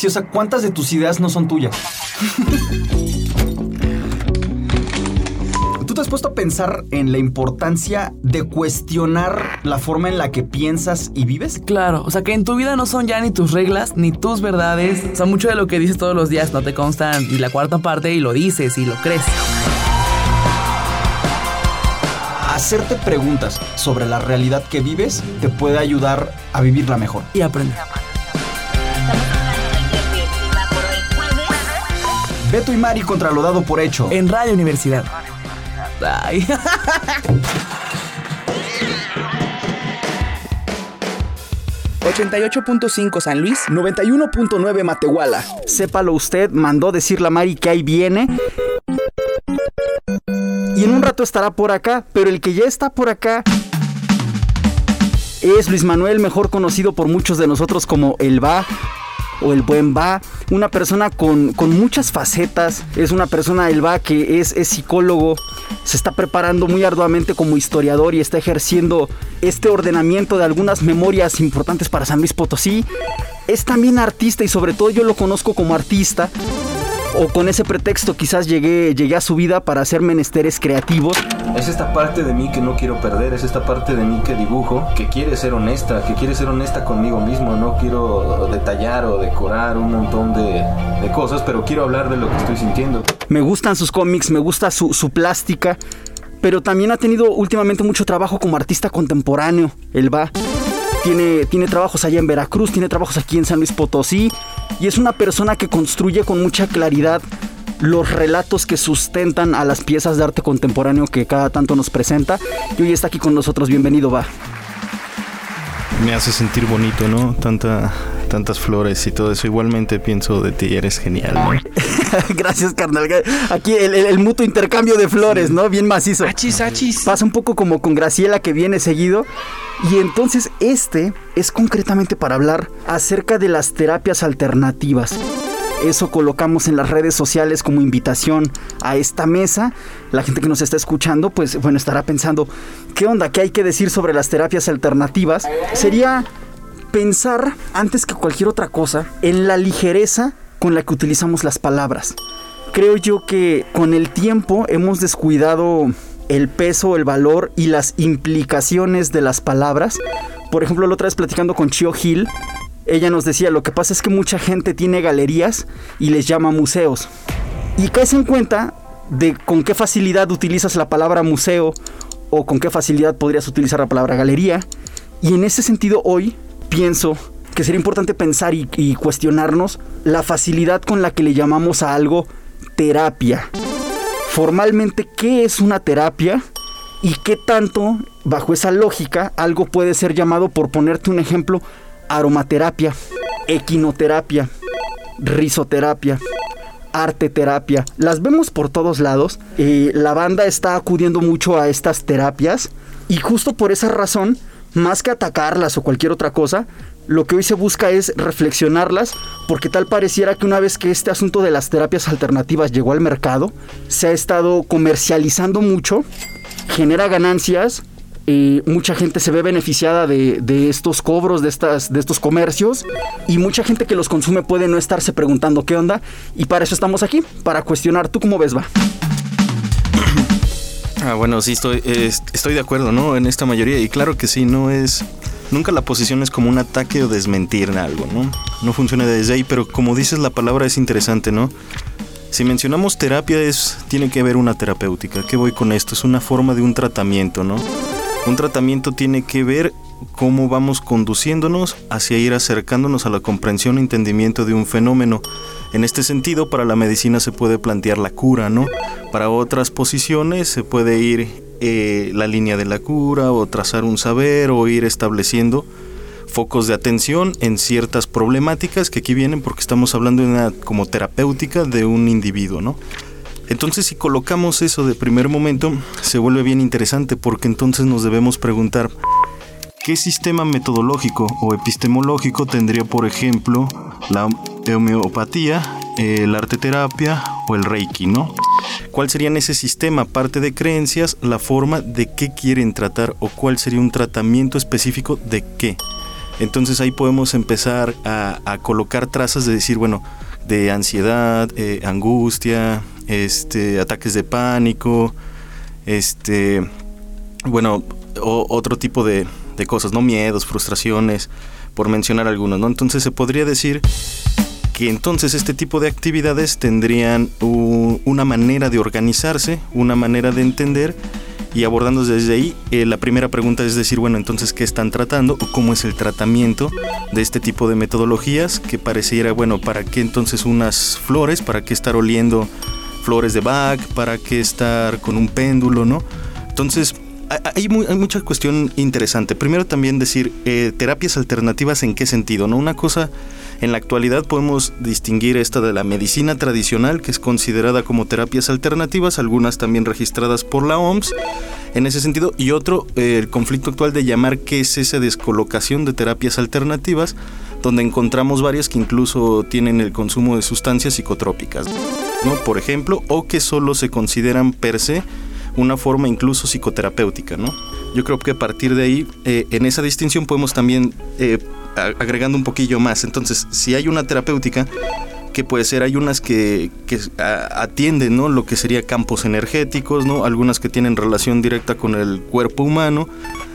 Sí, o sea, ¿cuántas de tus ideas no son tuyas? ¿Tú te has puesto a pensar en la importancia de cuestionar la forma en la que piensas y vives? Claro, o sea que en tu vida no son ya ni tus reglas ni tus verdades. O sea, mucho de lo que dices todos los días no te constan ni la cuarta parte y lo dices y lo crees. Hacerte preguntas sobre la realidad que vives te puede ayudar a vivirla mejor. Y aprender. Beto y Mari contra lo dado por hecho. En Radio Universidad. Ay. ...88.5 San Luis... 91.9 Matehuala. Sépalo usted, mandó decir la Mari que ahí viene. Y en un rato estará por acá, pero el que ya está por acá es Luis Manuel, mejor conocido por muchos de nosotros como El Va o el buen va, una persona con, muchas facetas, es una persona, el va, que es, es psicólogo, se está preparando muy arduamente como historiador y está ejerciendo este ordenamiento de algunas memorias importantes para San Luis Potosí. Es también artista y sobre todo yo lo conozco como artista o con ese pretexto quizás llegué, llegué a su vida para hacer menesteres creativos. Es esta parte de mí que no quiero perder, es esta parte de mí que dibujo, que quiere ser honesta, que quiere ser honesta conmigo mismo, no quiero detallar o decorar un montón de, cosas, pero quiero hablar de lo que estoy sintiendo. Me gustan sus cómics, me gusta su, su plástica, pero también ha tenido últimamente mucho trabajo como artista contemporáneo, él va. Tiene, tiene trabajos allá en Veracruz, tiene trabajos aquí en San Luis Potosí y es una persona que construye con mucha claridad los relatos que sustentan a las piezas de arte contemporáneo que cada tanto nos presenta. Y hoy está aquí con nosotros. Bienvenido, va. Me hace sentir bonito, ¿no? Tanta, tantas flores y todo eso. Igualmente pienso de ti, eres genial, ¿no? Gracias, carnal. Aquí el, mutuo intercambio de flores, ¿no? Bien macizo. Achis, achis. Pasa un poco como con Graciela que viene seguido. Y entonces este es concretamente para hablar acerca de las terapias alternativas. Eso colocamos en las redes sociales como invitación a esta mesa. La gente que nos está escuchando, pues bueno, estará pensando, ¿qué onda? ¿Qué hay que decir sobre las terapias alternativas? Sería pensar, antes que cualquier otra cosa, en la ligereza con la que utilizamos las palabras. Creo yo que con el tiempo hemos descuidado el peso, el valor y las implicaciones de las palabras. Por ejemplo, la otra vez platicando con Chio Hill, ella nos decía, lo que pasa es que mucha gente tiene galerías y les llama museos. Y caes en cuenta de con qué facilidad utilizas la palabra museo o con qué facilidad podrías utilizar la palabra galería. Y en ese sentido hoy pienso que sería importante pensar y, y cuestionarnos la facilidad con la que le llamamos a algo terapia formalmente qué es una terapia y qué tanto, bajo esa lógica, algo puede ser llamado, por ponerte un ejemplo, aromaterapia, equinoterapia, risoterapia, arteterapia. Las vemos por todos lados. Eh, la banda está acudiendo mucho a estas terapias y justo por esa razón, más que atacarlas o cualquier otra cosa, lo que hoy se busca es reflexionarlas, porque tal pareciera que una vez que este asunto de las terapias alternativas llegó al mercado, se ha estado comercializando mucho, genera ganancias, y mucha gente se ve beneficiada de, estos cobros, de, estas, de estos comercios, y mucha gente que los consume puede no estarse preguntando qué onda, y para eso estamos aquí, para cuestionar. ¿Tú cómo ves, va? Ah, bueno, sí, estoy, estoy de acuerdo, ¿no? En esta mayoría, y claro que sí, no es Nunca la posición es como un ataque o desmentir algo, ¿no? No funciona desde ahí, pero como dices la palabra es interesante, ¿no? Si mencionamos terapia es tiene que haber una terapéutica. ¿Qué voy con esto? Es una forma de un tratamiento, ¿no? Un tratamiento tiene que ver cómo vamos conduciéndonos hacia ir acercándonos a la comprensión e entendimiento de un fenómeno. En este sentido, para la medicina se puede plantear la cura, ¿no? Para otras posiciones se puede ir eh, la línea de la cura o trazar un saber o ir estableciendo focos de atención en ciertas problemáticas que aquí vienen porque estamos hablando de una como terapéutica de un individuo, ¿no? Entonces si colocamos eso de primer momento se vuelve bien interesante porque entonces nos debemos preguntar ¿qué sistema metodológico o epistemológico tendría por ejemplo la homeopatía, el arte terapia o el reiki, ¿no? ¿Cuál sería en ese sistema, aparte de creencias, la forma de qué quieren tratar o cuál sería un tratamiento específico de qué? Entonces ahí podemos empezar a, colocar trazas de decir, bueno, de ansiedad, eh, angustia, este, ataques de pánico, este, bueno, otro tipo de, cosas, ¿no? Miedos, frustraciones, por mencionar algunos, ¿no? Entonces se podría decir que entonces este tipo de actividades tendrían una manera de organizarse, una manera de entender y abordando desde ahí, eh, la primera pregunta es decir, bueno, entonces, ¿qué están tratando o cómo es el tratamiento de este tipo de metodologías? Que pareciera, bueno, ¿para qué entonces unas flores? ¿Para qué estar oliendo flores de Bach? ¿Para qué estar con un péndulo, no? Entonces, hay, mucha cuestión interesante. Primero también decir, eh, terapias alternativas en qué sentido, ¿no? Una cosa en la actualidad podemos distinguir esta de la medicina tradicional, que es considerada como terapias alternativas, algunas también registradas por la OMS en ese sentido, y otro, eh, el conflicto actual de llamar qué es esa descolocación de terapias alternativas, donde encontramos varias que incluso tienen el consumo de sustancias psicotrópicas, ¿no? por ejemplo, o que solo se consideran per se una forma incluso psicoterapéutica. ¿no? Yo creo que a partir de ahí, eh, en esa distinción podemos también eh, agregando un poquillo más. Entonces, si hay una terapéutica, que puede ser, hay unas que, atienden ¿no? lo que sería campos energéticos, ¿no? algunas que tienen relación directa con el cuerpo humano,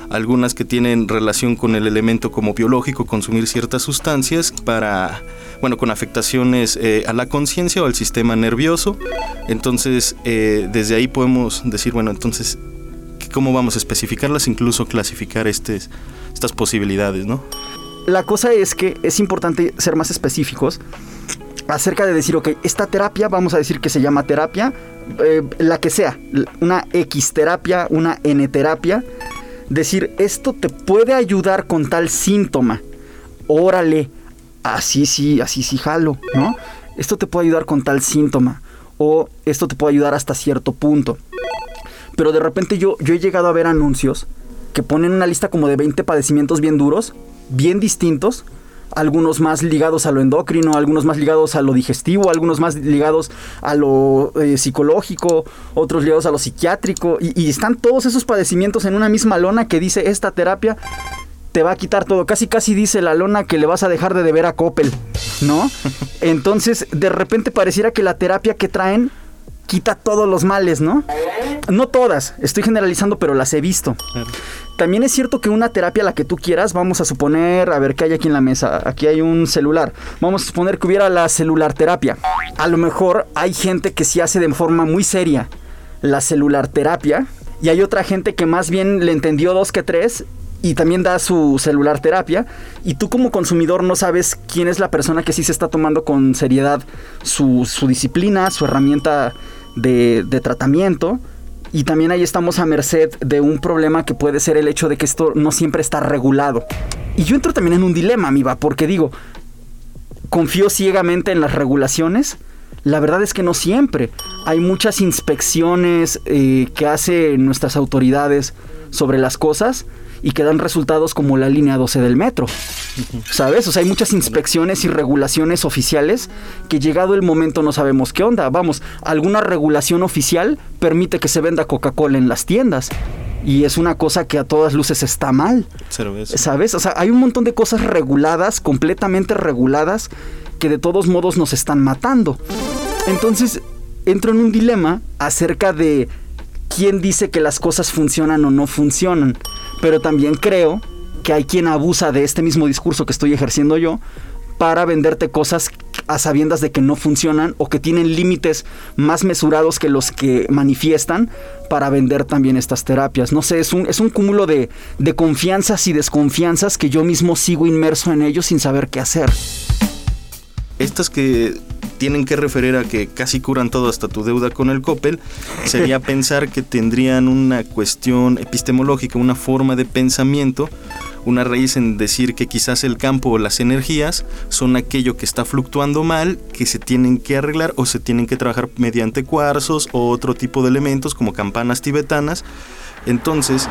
algunas que tienen relación con el elemento como biológico, consumir ciertas sustancias para, bueno, con afectaciones eh, a la conciencia o al sistema nervioso. Entonces, eh, desde ahí podemos decir, bueno, entonces, ¿cómo vamos a especificarlas, incluso clasificar estas posibilidades, ¿no? la cosa es que es importante ser más específicos acerca de decir, ok, esta terapia, vamos a decir que se llama terapia, eh, la que sea, una X terapia, una N terapia, decir, esto te puede ayudar con tal síntoma, órale, así sí, así sí jalo, ¿no? Esto te puede ayudar con tal síntoma, o esto te puede ayudar hasta cierto punto. Pero de repente yo, yo he llegado a ver anuncios que ponen una lista como de 20 padecimientos bien duros bien distintos, algunos más ligados a lo endocrino, algunos más ligados a lo digestivo, algunos más ligados a lo eh, psicológico, otros ligados a lo psiquiátrico, y, están todos esos padecimientos en una misma lona que dice esta terapia te va a quitar todo. Casi casi dice la lona que le vas a dejar de deber a Coppel, ¿no? Entonces, de repente pareciera que la terapia que traen quita todos los males, ¿no? No todas, estoy generalizando, pero las he visto. También es cierto que una terapia la que tú quieras, vamos a suponer, a ver qué hay aquí en la mesa, aquí hay un celular, vamos a suponer que hubiera la celular terapia. A lo mejor hay gente que sí hace de forma muy seria la celular terapia y hay otra gente que más bien le entendió dos que tres y también da su celular terapia y tú como consumidor no sabes quién es la persona que sí se está tomando con seriedad su, disciplina, su herramienta de, tratamiento y también ahí estamos a merced de un problema que puede ser el hecho de que esto no siempre está regulado. Y yo entro también en un dilema, amiga, porque digo, confío ciegamente en las regulaciones. La verdad es que no siempre. Hay muchas inspecciones eh, que hacen nuestras autoridades sobre las cosas y que dan resultados como la línea 12 del metro. ¿Sabes? O sea, hay muchas inspecciones y regulaciones oficiales que llegado el momento no sabemos qué onda. Vamos, alguna regulación oficial permite que se venda Coca-Cola en las tiendas. Y es una cosa que a todas luces está mal. ¿Sabes? O sea, hay un montón de cosas reguladas, completamente reguladas, que de todos modos nos están matando. Entonces, entro en un dilema acerca de quién dice que las cosas funcionan o no funcionan. Pero también creo que hay quien abusa de este mismo discurso que estoy ejerciendo yo para venderte cosas a sabiendas de que no funcionan o que tienen límites más mesurados que los que manifiestan para vender también estas terapias. No sé, es un, es un cúmulo de, de confianzas y desconfianzas que yo mismo sigo inmerso en ellos sin saber qué hacer. Estas que tienen que referir a que casi curan todo hasta tu deuda con el Coppel, sería pensar que tendrían una cuestión epistemológica, una forma de pensamiento, una raíz en decir que quizás el campo o las energías son aquello que está fluctuando mal, que se tienen que arreglar o se tienen que trabajar mediante cuarzos o otro tipo de elementos como campanas tibetanas. Entonces,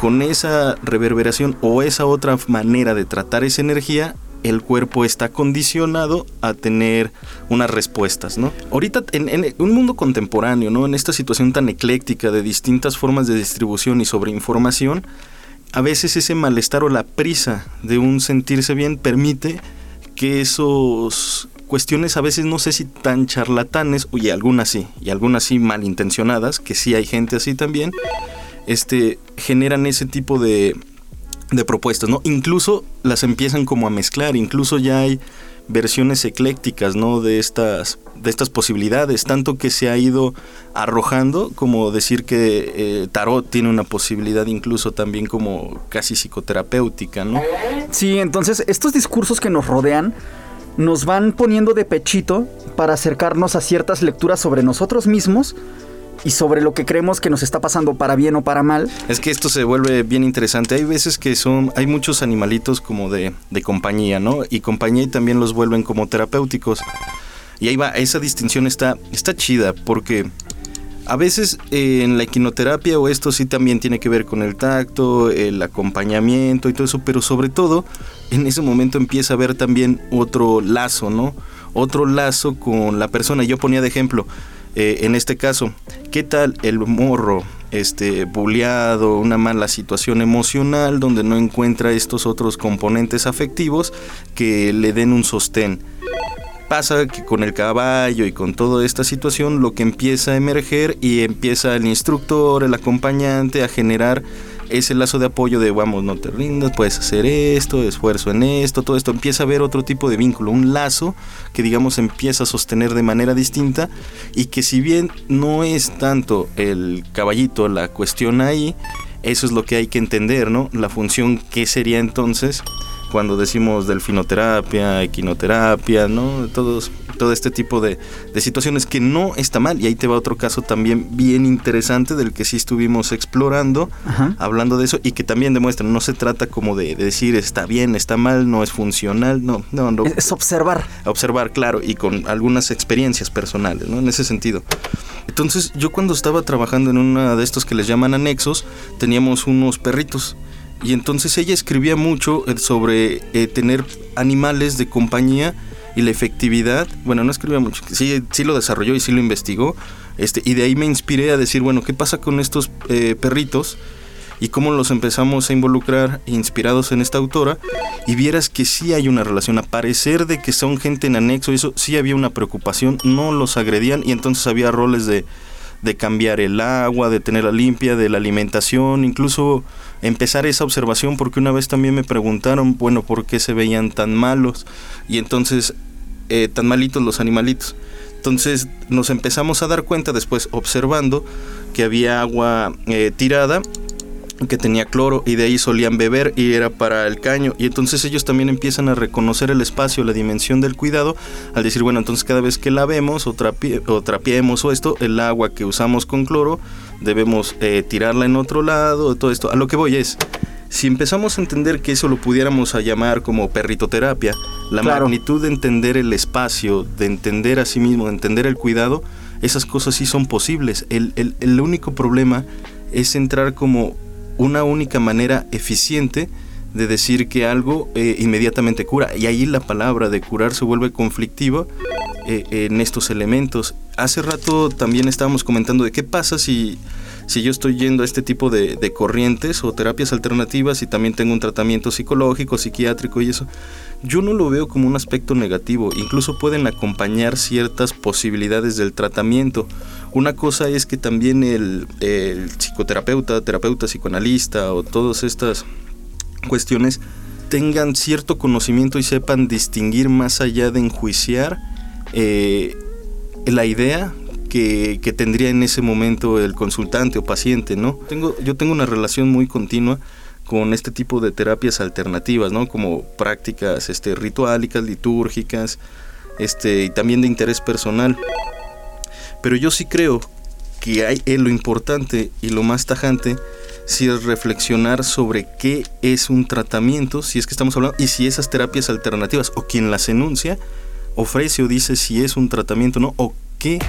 con esa reverberación o esa otra manera de tratar esa energía, el cuerpo está condicionado a tener unas respuestas, ¿no? Ahorita en, un mundo contemporáneo, ¿no? En esta situación tan ecléctica de distintas formas de distribución y sobre información, a veces ese malestar o la prisa de un sentirse bien permite que esos cuestiones a veces no sé si tan charlatanes, y algunas sí, y algunas sí malintencionadas, que sí hay gente así también, este, generan ese tipo de, de propuestas, ¿no? Incluso las empiezan como a mezclar, incluso ya hay versiones eclécticas, ¿no? De estas, de estas posibilidades, tanto que se ha ido arrojando como decir que eh, tarot tiene una posibilidad incluso también como casi psicoterapéutica, ¿no? Sí, entonces estos discursos que nos rodean nos van poniendo de pechito para acercarnos a ciertas lecturas sobre nosotros mismos y sobre lo que creemos que nos está pasando para bien o para mal. Es que esto se vuelve bien interesante. Hay veces que son, hay muchos animalitos como de, de compañía, ¿no? Y compañía y también los vuelven como terapéuticos. Y ahí va, esa distinción está, está chida porque a veces eh, en la equinoterapia o esto sí también tiene que ver con el tacto, el acompañamiento y todo eso, pero sobre todo en ese momento empieza a haber también otro lazo, ¿no? Otro lazo con la persona. Yo ponía de ejemplo, eh, en este caso, ¿qué tal el morro, este, bulleado, una mala situación emocional donde no encuentra estos otros componentes afectivos que le den un sostén? Pasa que con el caballo y con toda esta situación lo que empieza a emerger y empieza el instructor, el acompañante a generar ese lazo de apoyo de vamos, no te rindas, puedes hacer esto, esfuerzo en esto, todo esto, empieza a haber otro tipo de vínculo, un lazo que digamos empieza a sostener de manera distinta y que si bien no es tanto el caballito la cuestión ahí, eso es lo que hay que entender, ¿no? La función que sería entonces cuando decimos delfinoterapia, equinoterapia, ¿no? Todos, todo este tipo de, situaciones que no está mal. Y ahí te va otro caso también bien interesante del que sí estuvimos explorando, hablando de eso, y que también demuestra, no se trata como de, decir está bien, está mal, no es funcional, no, no, no. Es observar. Observar, claro, y con algunas experiencias personales, ¿no? En ese sentido. Entonces, yo cuando estaba trabajando en una de estos que les llaman anexos, teníamos unos perritos y entonces ella escribía mucho eh, sobre eh, tener animales de compañía y la efectividad. Bueno, no escribía mucho, sí, sí lo desarrolló y sí lo investigó. Este, y de ahí me inspiré a decir, bueno, ¿qué pasa con estos eh, perritos? Y cómo los empezamos a involucrar inspirados en esta autora. Y vieras que sí hay una relación. A parecer de que son gente en anexo, eso sí había una preocupación. No los agredían y entonces había roles de, de cambiar el agua, de tenerla limpia, de la alimentación, incluso empezar esa observación porque una vez también me preguntaron, bueno, ¿por qué se veían tan malos? Y entonces, eh, tan malitos los animalitos. Entonces nos empezamos a dar cuenta después observando que había agua eh, tirada que tenía cloro y de ahí solían beber y era para el caño. Y entonces ellos también empiezan a reconocer el espacio, la dimensión del cuidado al decir bueno entonces cada vez que lavemos o, o trapiemos o esto el agua que usamos con cloro debemos eh, tirarla en otro lado todo esto a lo que voy es si empezamos a entender que eso lo pudiéramos a llamar como perritoterapia la magnitud de entender el espacio de entender a sí mismo de entender el cuidado esas cosas sí son posibles. El, el, el único problema es entrar como una única manera eficiente de decir que algo eh, inmediatamente cura. Y ahí la palabra de curar se vuelve conflictiva eh, en estos elementos. Hace rato también estábamos comentando de qué pasa si, si yo estoy yendo a este tipo de, corrientes o terapias alternativas y también tengo un tratamiento psicológico, psiquiátrico y eso. Yo no lo veo como un aspecto negativo, incluso pueden acompañar ciertas posibilidades del tratamiento. Una cosa es que también el, psicoterapeuta, terapeuta, psicoanalista o todas estas cuestiones tengan cierto conocimiento y sepan distinguir más allá de enjuiciar eh, la idea que, tendría en ese momento el consultante o paciente, ¿no? Tengo, yo tengo una relación muy continua con este tipo de terapias alternativas, ¿no? Como prácticas este, rituálicas, litúrgicas, este, y también de interés personal. Pero yo sí creo que hay lo importante y lo más tajante si es reflexionar sobre qué es un tratamiento, si es que estamos hablando, y si esas terapias alternativas o quien las enuncia ofrece o dice si es un tratamiento no, o qué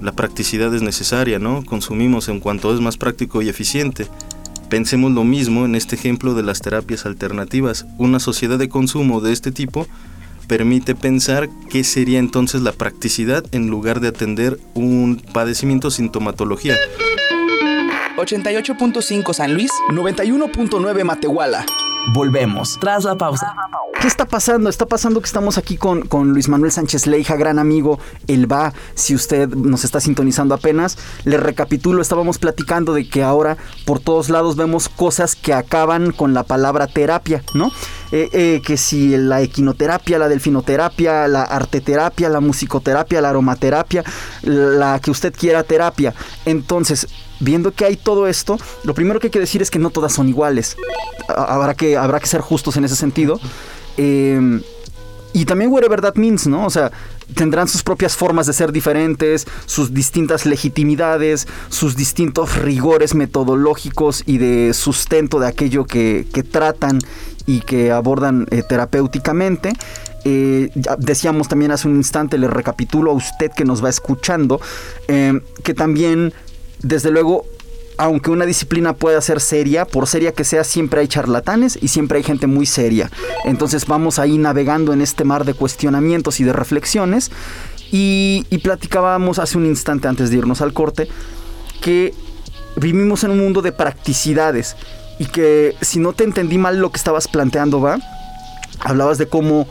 la practicidad es necesaria, ¿no? Consumimos en cuanto es más práctico y eficiente. Pensemos lo mismo en este ejemplo de las terapias alternativas. Una sociedad de consumo de este tipo permite pensar qué sería entonces la practicidad en lugar de atender un padecimiento sintomatología. 88.5 San Luis, 91.9 Matehuala. Volvemos tras la pausa. ¿Qué está pasando? Está pasando que estamos aquí con, con, Luis Manuel Sánchez Leija, gran amigo. Él va, si usted nos está sintonizando apenas, le recapitulo, estábamos platicando de que ahora por todos lados vemos cosas que acaban con la palabra terapia, ¿no? Eh, eh, que si la equinoterapia, la delfinoterapia, la arteterapia, la musicoterapia, la aromaterapia, la que usted quiera terapia. Entonces, viendo que hay todo esto, lo primero que hay que decir es que no todas son iguales. Habrá que, habrá que ser justos en ese sentido. Em, y también whatever that means, ¿no? O sea, tendrán sus propias formas de ser diferentes, sus distintas legitimidades, sus distintos rigores metodológicos y de sustento de aquello que, tratan y que abordan eh, terapéuticamente. Eh, decíamos también hace un instante, le recapitulo a usted que nos va escuchando, em, que también desde luego, aunque una disciplina pueda ser seria, por seria que sea, siempre hay charlatanes y siempre hay gente muy seria. Entonces vamos ahí navegando en este mar de cuestionamientos y de reflexiones. Y, platicábamos hace un instante antes de irnos al corte que vivimos en un mundo de practicidades y que si no te entendí mal lo que estabas planteando, va, hablabas de cómo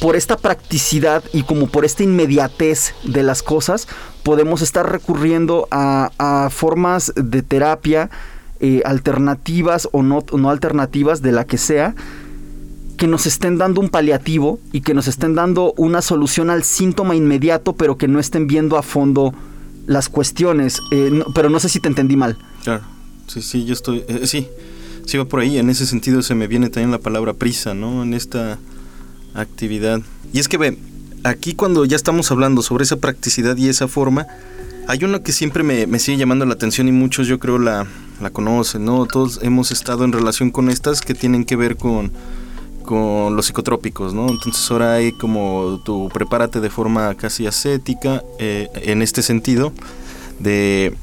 por esta practicidad y como por esta inmediatez de las cosas, podemos estar recurriendo a, formas de terapia eh, alternativas o no, no alternativas, de la que sea, que nos estén dando un paliativo y que nos estén dando una solución al síntoma inmediato, pero que no estén viendo a fondo las cuestiones. Eh, pero no sé si te entendí mal. Claro, sí, sí, yo estoy, eh, sí, sí va por ahí. En ese sentido se me viene también la palabra prisa, ¿no? En esta actividad. Y es que ve, aquí cuando ya estamos hablando sobre esa practicidad y esa forma, hay uno que siempre me, sigue llamando la atención y muchos yo creo la, la conocen, ¿no? Todos hemos estado en relación con estas que tienen que ver con, con los psicotrópicos, ¿no? Entonces ahora hay como tú prepárate de forma casi ascética eh, en este sentido de,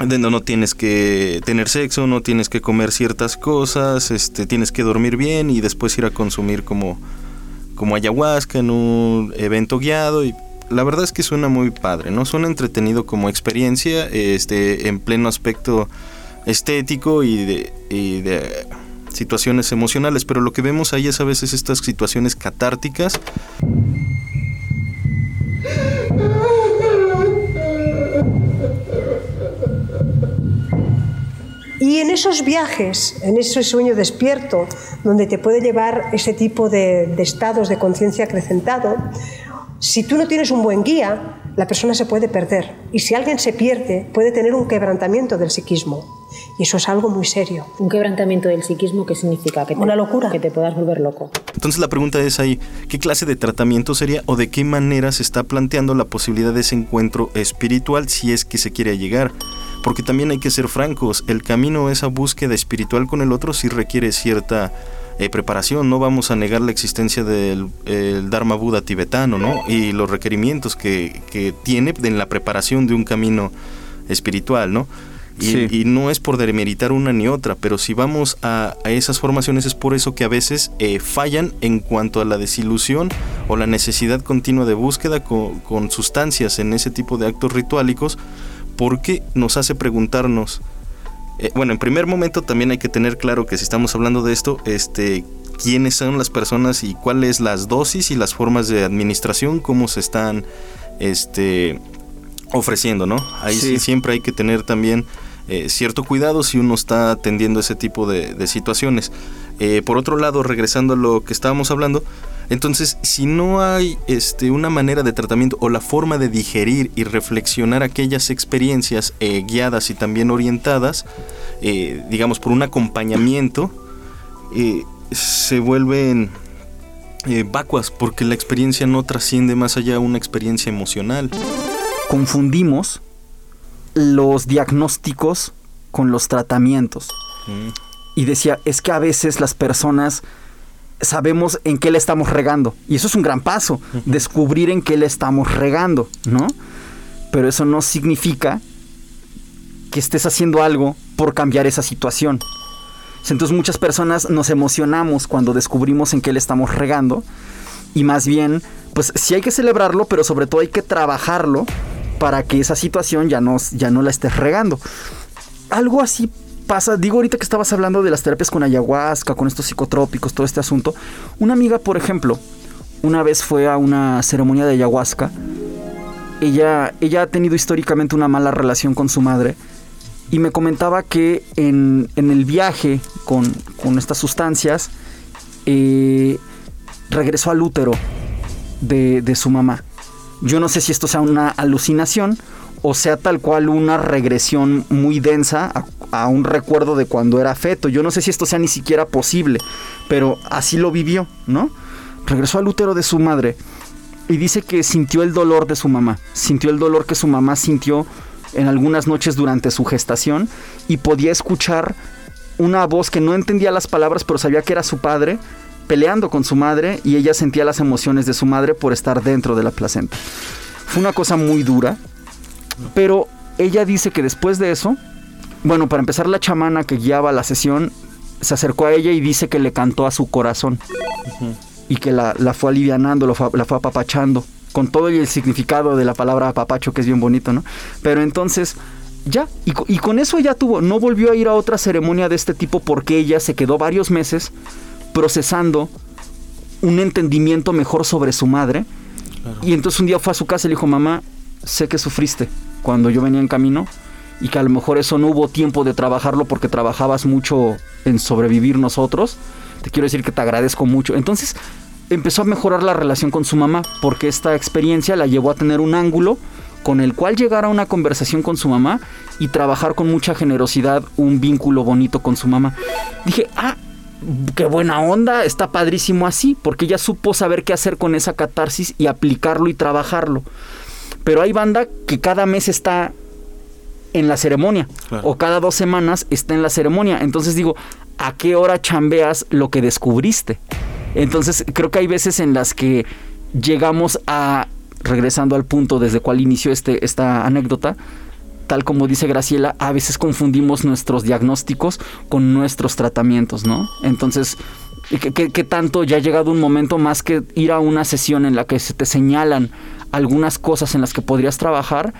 de no, no tienes que tener sexo, no tienes que comer ciertas cosas, este, tienes que dormir bien y después ir a consumir como como ayahuasca en un evento guiado y la verdad es que suena muy padre, ¿no? Suena entretenido como experiencia, este, en pleno aspecto estético y de, y de situaciones emocionales, pero lo que vemos ahí es a veces estas situaciones catárticas. Y en esos viajes, en ese sueño despierto, donde te puede llevar ese tipo de, estados de conciencia acrecentado, si tú no tienes un buen guía, la persona se puede perder. Y si alguien se pierde, puede tener un quebrantamiento del psiquismo. Y eso es algo muy serio. ¿Un quebrantamiento del psiquismo qué significa? Que Una locura. Que te puedas volver loco. Entonces la pregunta es ahí, ¿qué clase de tratamiento sería o de qué manera se está planteando la posibilidad de ese encuentro espiritual si es que se quiere llegar? Porque también hay que ser francos, el camino, esa búsqueda espiritual con el otro sí requiere cierta eh, preparación, no vamos a negar la existencia del Dharma Buda tibetano, ¿no? Y los requerimientos que, que, tiene en la preparación de un camino espiritual, ¿no? Y, no es por demeritar una ni otra, pero si vamos a, esas formaciones es por eso que a veces eh, fallan en cuanto a la desilusión o la necesidad continua de búsqueda con, con sustancias en ese tipo de actos rituálicos porque nos hace preguntarnos, eh, bueno, en primer momento también hay que tener claro que si estamos hablando de esto, este, quiénes son las personas y cuáles las dosis y las formas de administración, cómo se están este, ofreciendo, ¿no? Ahí sí. siempre hay que tener también eh, cierto cuidado si uno está atendiendo ese tipo de, situaciones. Eh, por otro lado, regresando a lo que estábamos hablando, entonces, si no hay este, una manera de tratamiento o la forma de digerir y reflexionar aquellas experiencias eh, guiadas y también orientadas, eh, digamos, por un acompañamiento, eh, se vuelven vacuas porque la experiencia no trasciende más allá de una experiencia emocional. Confundimos los diagnósticos con los tratamientos. Mm. Y decía, es que a veces las personas sabemos en qué le estamos regando. Y eso es un gran paso, descubrir en qué le estamos regando, ¿no? Pero eso no significa que estés haciendo algo por cambiar esa situación. Entonces muchas personas nos emocionamos cuando descubrimos en qué le estamos regando y más bien, pues sí hay que celebrarlo, pero sobre todo hay que trabajarlo para que esa situación ya no, ya no la estés regando. algo así pasa, digo ahorita que estabas hablando de las terapias con ayahuasca, con estos psicotrópicos, todo este asunto. Una amiga, por ejemplo, una vez fue a una ceremonia de ayahuasca. Ella, ella ha tenido históricamente una mala relación con su madre y me comentaba que en, el viaje con, estas sustancias eh, regresó al útero de, de su mamá. Yo no sé si esto sea una alucinación o sea tal cual una regresión muy densa a, un recuerdo de cuando era feto. Yo no sé si esto sea ni siquiera posible, pero así lo vivió, ¿no? Regresó al útero de su madre y dice que sintió el dolor de su mamá, sintió el dolor que su mamá sintió en algunas noches durante su gestación y podía escuchar una voz que no entendía las palabras, pero sabía que era su padre peleando con su madre y ella sentía las emociones de su madre por estar dentro de la placenta. Fue una cosa muy dura, pero ella dice que después de eso, bueno, para empezar la chamana que guiaba la sesión se acercó a ella y dice que le cantó a su corazón y que la, fue alivianando, la fue apapachando, con todo el significado de la palabra apapacho que es bien bonito, ¿no? Pero entonces ya, y, y, con eso ella tuvo, no volvió a ir a otra ceremonia de este tipo porque ella se quedó varios meses procesando un entendimiento mejor sobre su madre. Y entonces un día fue a su casa y le dijo, mamá, sé que sufriste cuando yo venía en camino y que a lo mejor eso no hubo tiempo de trabajarlo porque trabajabas mucho en sobrevivir nosotros. Te quiero decir que te agradezco mucho. Entonces empezó a mejorar la relación con su mamá porque esta experiencia la llevó a tener un ángulo con el cual llegar a una conversación con su mamá y trabajar con mucha generosidad un vínculo bonito con su mamá. Dije, ah, qué buena onda, está padrísimo así, porque ella supo saber qué hacer con esa catarsis y aplicarlo y trabajarlo. Pero hay banda que cada mes está en la ceremonia o cada dos semanas está en la ceremonia. Entonces digo, ¿a qué hora chambeas lo que descubriste? Entonces creo que hay veces en las que llegamos a, regresando al punto desde cual inició este, esta anécdota, tal como dice Graciela, a veces confundimos nuestros diagnósticos con nuestros tratamientos, ¿no? Entonces, ¿qué, tanto ya ha llegado un momento más que ir a una sesión en la que se te señalan algunas cosas en las que podrías trabajar?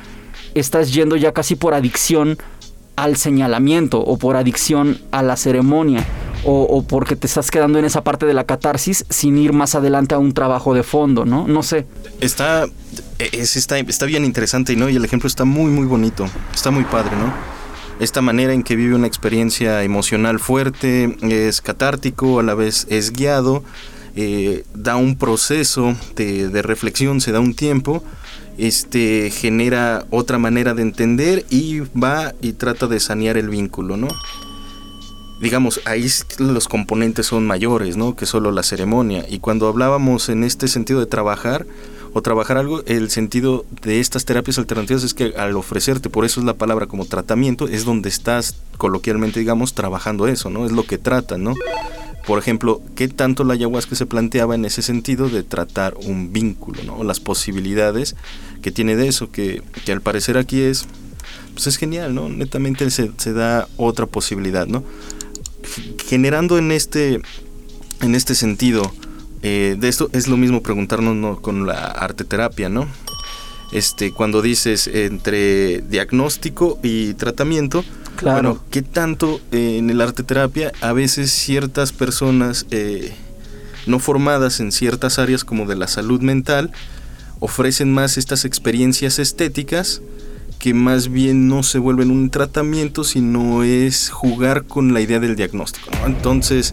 Estás yendo ya casi por adicción al señalamiento o por adicción a la ceremonia o, porque te estás quedando en esa parte de la catarsis sin ir más adelante a un trabajo de fondo, ¿no? No sé. Está, está, está bien interesante, ¿no? Y el ejemplo está muy, muy bonito, está muy padre, ¿no? Esta manera en que vive una experiencia emocional fuerte, es catártico, a la vez es guiado, eh, da un proceso de, de reflexión, se da un tiempo este genera otra manera de entender y va y trata de sanear el vínculo, ¿no? digamos, ahí los componentes son mayores, ¿no? Que solo la ceremonia. Y cuando hablábamos en este sentido de trabajar o trabajar algo, el sentido de estas terapias alternativas es que al ofrecerte, por eso es la palabra como tratamiento, es donde estás coloquialmente, digamos, trabajando eso, ¿no? Es lo que tratan, ¿no? Por ejemplo, ¿qué tanto la ayahuasca se planteaba en ese sentido de tratar un vínculo, ¿no? Las posibilidades que tiene de eso, que, que al parecer aquí es, pues es genial, ¿no? Netamente se, se da otra posibilidad, ¿no? generando en este, en este sentido, eh, de esto es lo mismo preguntarnos con la arte terapia, ¿no? Este, cuando dices entre diagnóstico y tratamiento, claro. bueno, ¿qué tanto eh, en el arte terapia a veces ciertas personas eh, no formadas en ciertas áreas como de la salud mental ofrecen más estas experiencias estéticas que más bien no se vuelve un tratamiento, sino es jugar con la idea del diagnóstico. Entonces,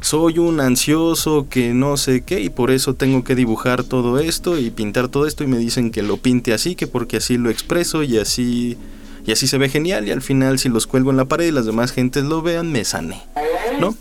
soy un ansioso que no sé qué y por eso tengo que dibujar todo esto y pintar todo esto y me dicen que lo pinte así, que porque así lo expreso y así y así se ve genial y al final si los cuelgo en la pared y las demás gentes lo vean me sane, ¿no?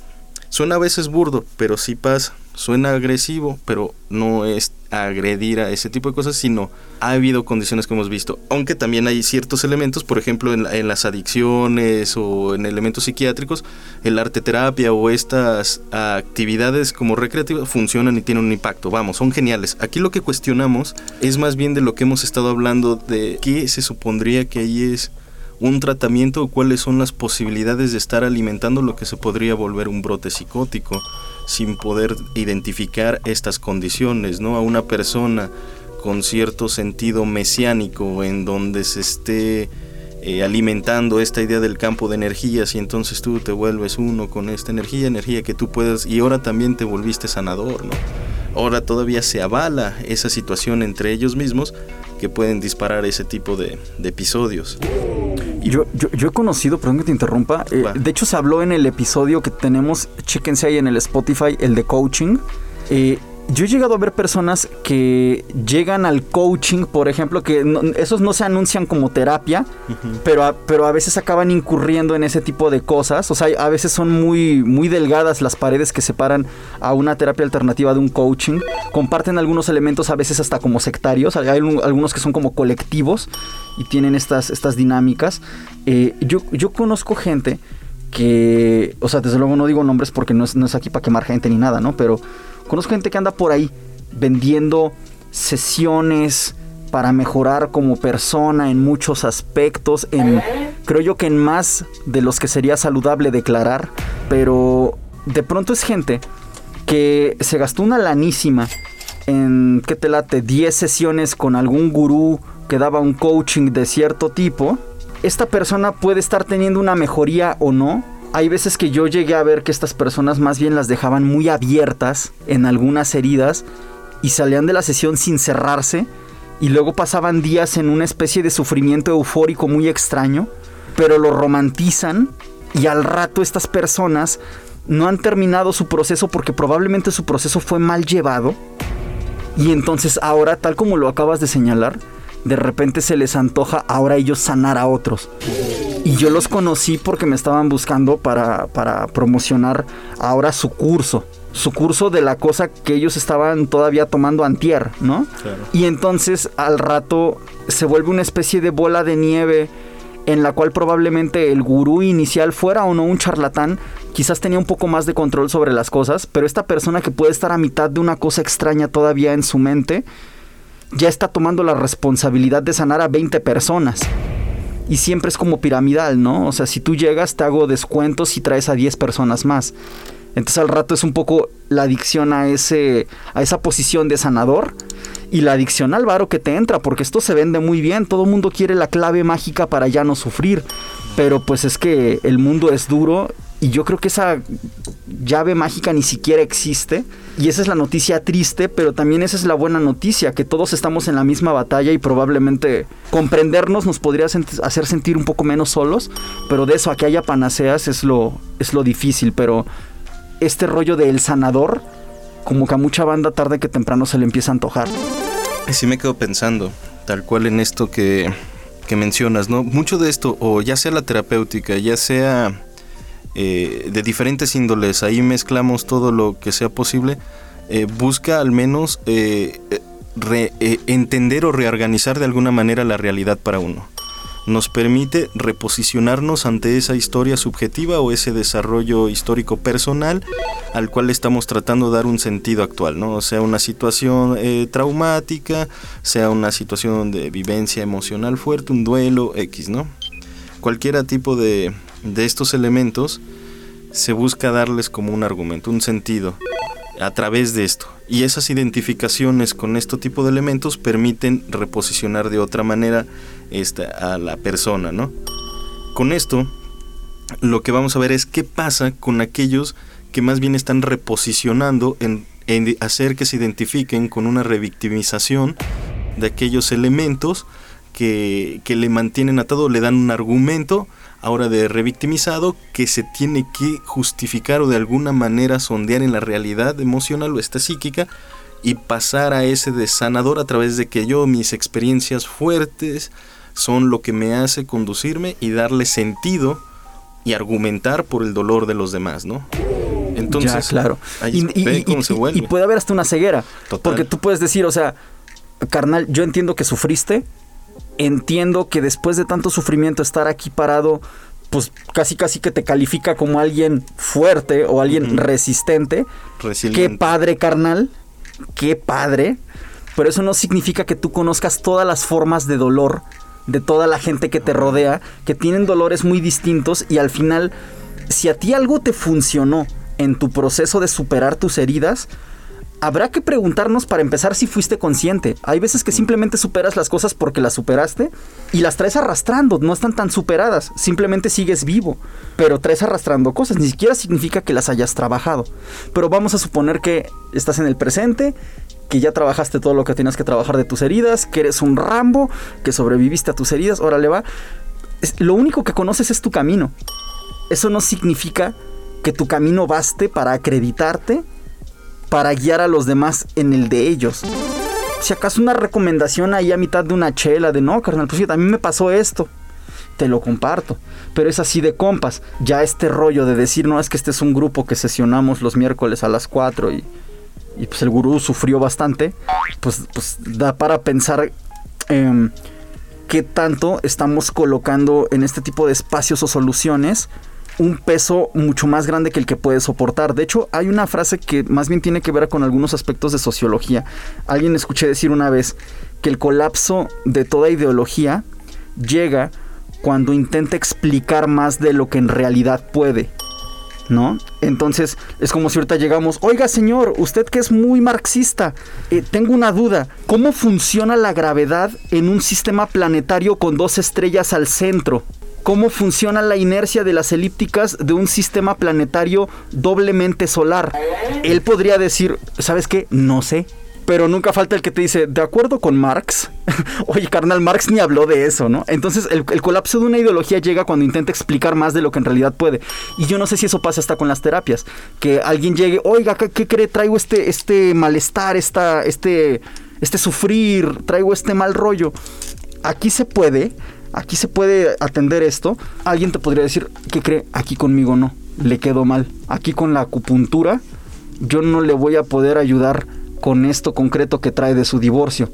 Suena a veces burdo, pero sí pasa. Suena agresivo, pero no es agredir a ese tipo de cosas, sino ha habido condiciones que hemos visto. Aunque también hay ciertos elementos, por ejemplo, en, las adicciones o en elementos psiquiátricos, el arte terapia o estas actividades como recreativas funcionan y tienen un impacto. Vamos, son geniales. Aquí lo que cuestionamos es más bien de lo que hemos estado hablando de qué se supondría que ahí es un tratamiento o cuáles son las posibilidades de estar alimentando lo que se podría volver un brote psicótico sin poder identificar estas condiciones, ¿no? A una persona con cierto sentido mesiánico en donde se esté eh, alimentando esta idea del campo de energías y entonces tú te vuelves uno con esta energía, energía que tú puedes y ahora también te volviste sanador, ¿no? Ahora todavía se avala esa situación entre ellos mismos que pueden disparar ese tipo de, de episodios. Yo, yo, yo, he conocido, perdón que te interrumpa, eh, de hecho se habló en el episodio que tenemos, chéquense ahí en el Spotify, el de coaching. Eh, yo he llegado a ver personas que llegan al coaching, por ejemplo, que esos no se anuncian como terapia, pero, a, pero a veces acaban incurriendo en ese tipo de cosas. O sea, a veces son muy, muy delgadas las paredes que separan a una terapia alternativa de un coaching. Comparten algunos elementos a veces hasta como sectarios. Hay algunos que son como colectivos y tienen estas, estas dinámicas. Eh, yo, yo conozco gente que, o sea, desde luego no digo nombres porque no es, no es aquí para quemar gente ni nada, ¿no? Pero Conozco gente que anda por ahí vendiendo sesiones para mejorar como persona en muchos aspectos, en creo yo que en más de los que sería saludable declarar, pero de pronto es gente que se gastó una lanísima en, ¿qué te late? 10 sesiones con algún gurú que daba un coaching de cierto tipo. Esta persona puede estar teniendo una mejoría o no, hay veces que yo llegué a ver que estas personas más bien las dejaban muy abiertas en algunas heridas y salían de la sesión sin cerrarse y luego pasaban días en una especie de sufrimiento eufórico muy extraño, pero lo romantizan y al rato estas personas no han terminado su proceso porque probablemente su proceso fue mal llevado. Y entonces ahora, tal como lo acabas de señalar, de repente se les antoja ahora ellos sanar a otros. Y yo los conocí porque me estaban buscando para, promocionar ahora su curso su curso de la cosa que ellos estaban todavía tomando antier, ¿no? Y entonces al rato se vuelve una especie de bola de nieve en la cual probablemente el gurú inicial fuera o no un charlatán, quizás tenía un poco más de control sobre las cosas, pero esta persona que puede estar a mitad de una cosa extraña todavía en su mente, ya está tomando la responsabilidad de sanar a 20 personas y siempre es como piramidal, ¿no? O sea, si tú llegas, te hago descuentos y traes a 10 personas más. Entonces al rato es un poco la adicción a, ese, a esa posición de sanador y la adicción al varo que te entra, porque esto se vende muy bien, todo mundo quiere la clave mágica para ya no sufrir, pero pues es que el mundo es duro y yo creo que esa llave mágica ni siquiera existe. Y esa es la noticia triste, pero también esa es la buena noticia, que todos estamos en la misma batalla y probablemente comprendernos nos podría hacer sentir un poco menos solos, pero de eso a que haya panaceas es lo, es lo difícil, pero este rollo del sanador, como que a mucha banda tarde que temprano se le empieza a antojar. Y sí me quedo pensando, tal cual en esto que, que mencionas, ¿no? Mucho de esto, o ya sea la terapéutica, ya sea eh, de diferentes índoles, ahí mezclamos todo lo que sea posible, eh, busca al menos eh, entender o reorganizar de alguna manera la realidad para uno. Nos permite reposicionarnos ante esa historia subjetiva o ese desarrollo histórico personal al cual estamos tratando de dar un sentido actual, ¿no? Sea una situación traumática, sea una situación de vivencia emocional fuerte, un duelo X, ¿no? Cualquier tipo de, de estos elementos se busca darles como un argumento, un sentido a través de esto. Y esas identificaciones con este tipo de elementos permiten reposicionar de otra manera esta, a la persona, ¿no? Con esto, lo que vamos a ver es qué pasa con aquellos que más bien están reposicionando en, en hacer que se identifiquen con una revictimización de aquellos elementos que, que le mantienen atado, le dan un argumento ahora de revictimizado que se tiene que justificar o de alguna manera sondear en la realidad emocional o esta psíquica y pasar a ese de sanador a través de que yo mis experiencias fuertes son lo que me hace conducirme y darle sentido y argumentar por el dolor de los demás, ¿no? Entonces, claro. y, y, puede haber hasta una ceguera. Porque tú puedes decir, o sea, carnal, yo entiendo que sufriste, entiendo que después de tanto sufrimiento estar aquí parado, pues casi casi que te califica como alguien fuerte o alguien resistente. Qué padre, carnal. Qué padre. Pero eso no significa que tú conozcas todas las formas de dolor de toda la gente que te rodea, que tienen dolores muy distintos y al final, si a ti algo te funcionó en tu proceso de superar tus heridas, habrá que preguntarnos para empezar si fuiste consciente. Hay veces que simplemente superas las cosas porque las superaste y las traes arrastrando, no están tan superadas, simplemente sigues vivo, pero traes arrastrando cosas, ni siquiera significa que las hayas trabajado. Pero vamos a suponer que estás en el presente, que ya trabajaste todo lo que tenías que trabajar de tus heridas, que eres un Rambo, que sobreviviste a tus heridas, órale va. lo único que conoces es tu camino. Eso no significa que tu camino baste para acreditarte para guiar a los demás en el de ellos. Si acaso una recomendación ahí a mitad de una chela de no, carnal, pues a mí me pasó esto. Te lo comparto. Pero es así de compas. Ya este rollo de decir, no, es que este es un grupo que sesionamos los miércoles a las 4 y, pues el gurú sufrió bastante. Pues, pues da para pensar eh, qué tanto estamos colocando en este tipo de espacios o soluciones un peso mucho más grande que el que puede soportar. De hecho, hay una frase que más bien tiene que ver con algunos aspectos de sociología. Alguien escuché decir una vez que el colapso de toda ideología llega cuando intenta explicar más de lo que en realidad puede. ¿No? Entonces es como si ahorita llegamos, oiga señor, usted que es muy marxista, eh, tengo una duda, ¿cómo funciona la gravedad en un sistema planetario con dos estrellas al centro? Cómo funciona la inercia de las elípticas de un sistema planetario doblemente solar. Él podría decir, ¿sabes qué? No sé. Pero nunca falta el que te dice, de acuerdo con Marx, oye, carnal, Marx ni habló de eso, ¿no? Entonces el, colapso de una ideología llega cuando intenta explicar más de lo que en realidad puede. Y yo no sé si eso pasa hasta con las terapias. Que alguien llegue, oiga, ¿qué, cree? Traigo este, este malestar, esta, este, este sufrir, traigo este mal rollo. Aquí se puede, aquí se puede atender esto, alguien te podría decir, ¿qué cree? Aquí conmigo no, le quedó mal. Aquí con la acupuntura, yo no le voy a poder ayudar con esto concreto que trae de su divorcio.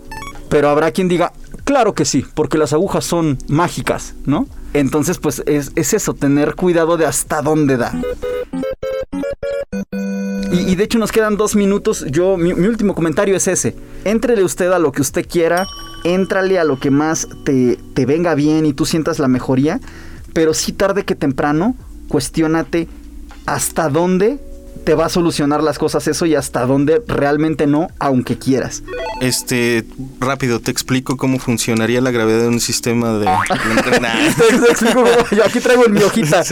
Pero habrá quien diga, claro que sí, porque las agujas son mágicas, ¿no? Entonces, pues es, eso, tener cuidado de hasta dónde da. Y, de hecho nos quedan dos minutos. Yo, mi, último comentario es ese. Éntrele usted a lo que usted quiera éntrale a lo que más te, te venga bien y tú sientas la mejoría, pero sí tarde que temprano, cuestiónate hasta dónde te va a solucionar las cosas eso y hasta dónde realmente no, aunque quieras. Este, rápido, te explico cómo funcionaría la gravedad de un sistema de... te, explico yo aquí traigo en mi hojita.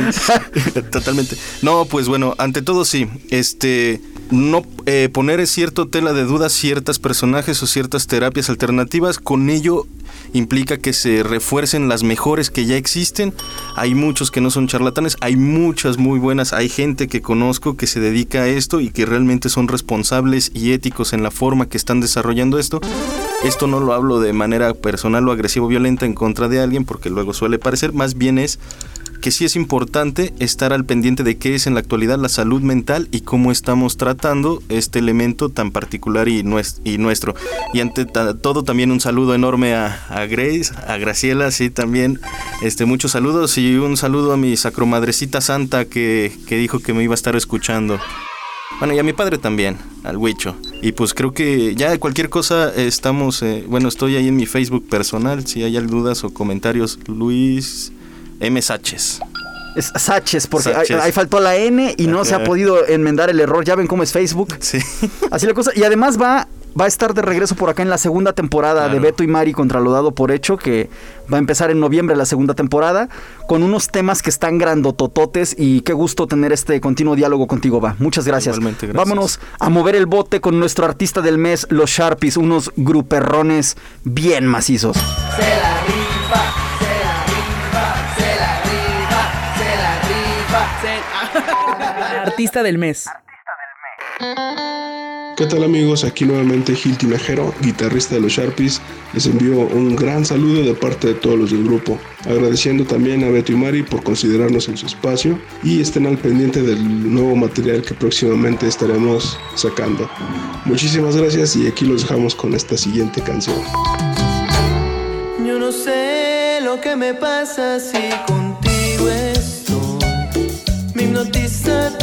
totalmente. No, pues bueno, ante todo sí, este no eh, poner cierto tela de duda ciertas personajes o ciertas terapias alternativas, con ello implica que se refuercen las mejores que ya existen. Hay muchos que no son charlatanes, hay muchas muy buenas, hay gente que conozco que se dedica a esto y que realmente son responsables y éticos en la forma que están desarrollando esto. Esto no lo hablo de manera personal o agresivo violenta en contra de alguien porque luego suele parecer, más bien es que sí es importante estar al pendiente de qué es en la actualidad la salud mental y cómo estamos tratando este elemento tan particular y, nuestro. Y ante todo también un saludo enorme a, Grace, a Graciela, sí también este, muchos saludos y un saludo a mi sacromadrecita santa que, dijo que me iba a estar escuchando. Bueno, y a mi padre también, al Huicho. Y pues creo que ya cualquier cosa estamos, eh, bueno, estoy ahí en mi Facebook personal, si hay dudas o comentarios, Luis M. Sáchez. Es Sáchez, porque Ahí, faltó la N y no se ha podido enmendar el error. Ya ven cómo es Facebook. Sí. Así la cosa. Y además va, va a estar de regreso por acá en la segunda temporada de Beto y Mari contra lo dado por hecho, que va a empezar en noviembre la segunda temporada, con unos temas que están grandotototes y qué gusto tener este continuo diálogo contigo, va. Muchas gracias. gracias. Vámonos a mover el bote con nuestro artista del mes, los Sharpies, unos gruperrones bien macizos. Artista del mes. ¿Qué tal amigos? Aquí nuevamente Gil Tinajero, guitarrista de los Sharpies. Les envío un gran saludo de parte de todos los del grupo. Agradeciendo también a Beto y Mari por considerarnos en su espacio y estén al pendiente del nuevo material que próximamente estaremos sacando. Muchísimas gracias y aquí los dejamos con esta siguiente canción. Yo no sé lo que me pasa si contigo hipnotiza tu sonrisa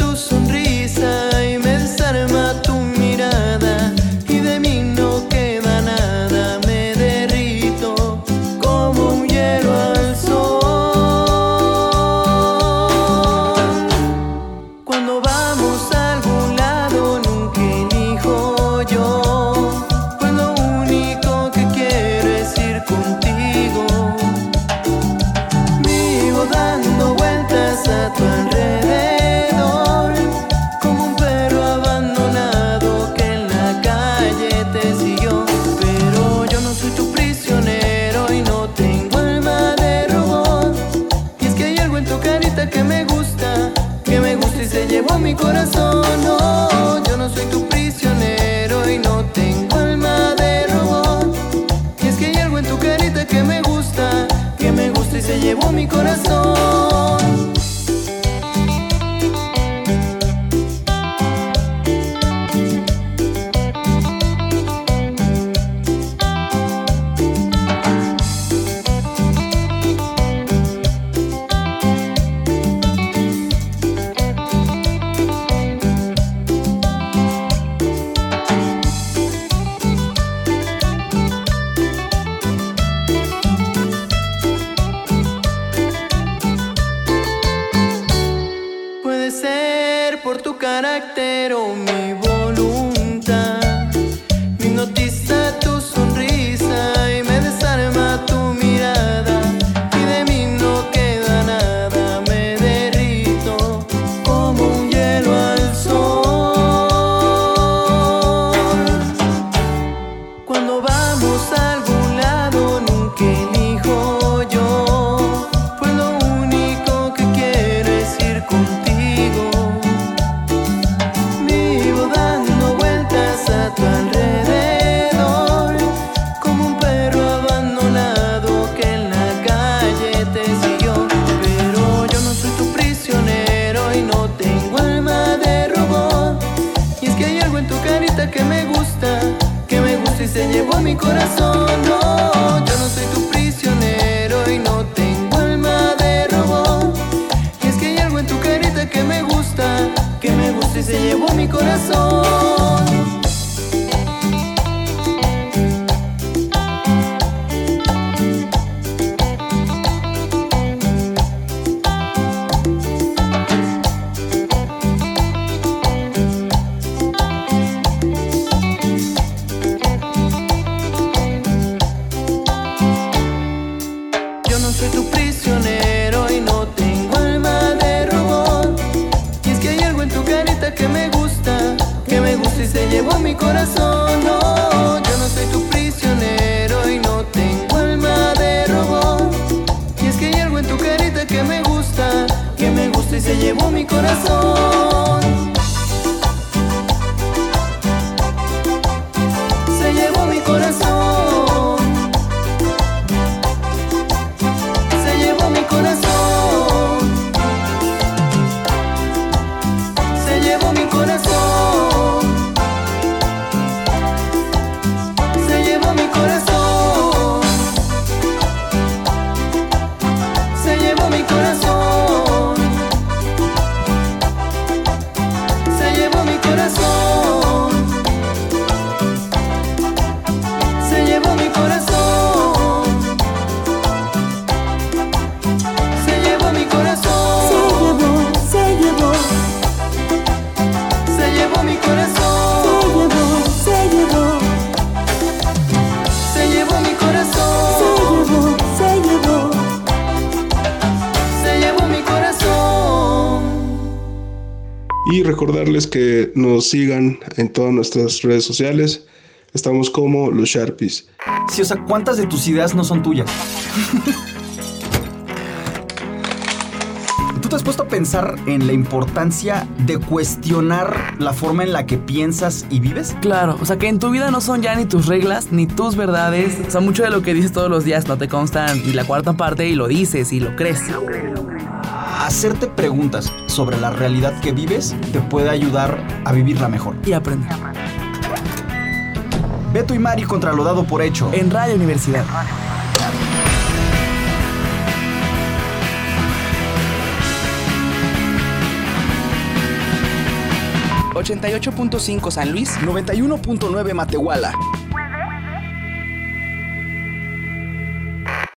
carácter o mi Y recordarles que nos sigan en todas nuestras redes sociales. Estamos como los Sharpies. Sí, o sea, ¿cuántas de tus ideas no son tuyas? ¿Tú te has puesto a pensar en la importancia de cuestionar la forma en la que piensas y vives? Claro, o sea que en tu vida no son ya ni tus reglas ni tus verdades. O sea, mucho de lo que dices todos los días no te constan ni la cuarta parte y lo dices y lo crees. Hacerte preguntas sobre la realidad que vives te puede ayudar a vivirla mejor. Y aprender. Beto y Mari contra lo dado por hecho. En Radio Universidad. .5 San Luis 91.9 Matehuala.